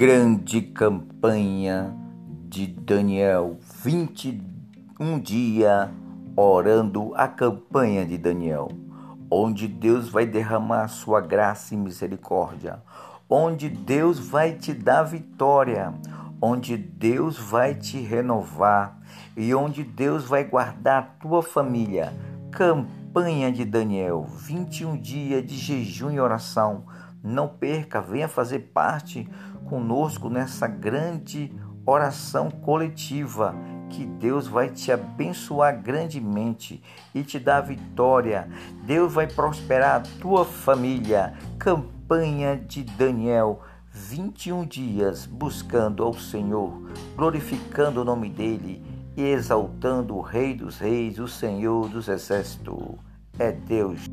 grande campanha de Daniel, 21 dias orando a campanha de Daniel, onde Deus vai derramar sua graça e misericórdia, onde Deus vai te dar vitória, onde Deus vai te renovar e onde Deus vai guardar a tua família. Campanha de Daniel, 21 dias de jejum e oração. Não perca, venha fazer parte conosco nessa grande oração coletiva que Deus vai te abençoar grandemente e te dar vitória. Deus vai prosperar a tua família. Campanha de Daniel, 21 dias buscando ao Senhor, glorificando o nome dele e exaltando o Rei dos Reis, o Senhor dos Exércitos. É Deus.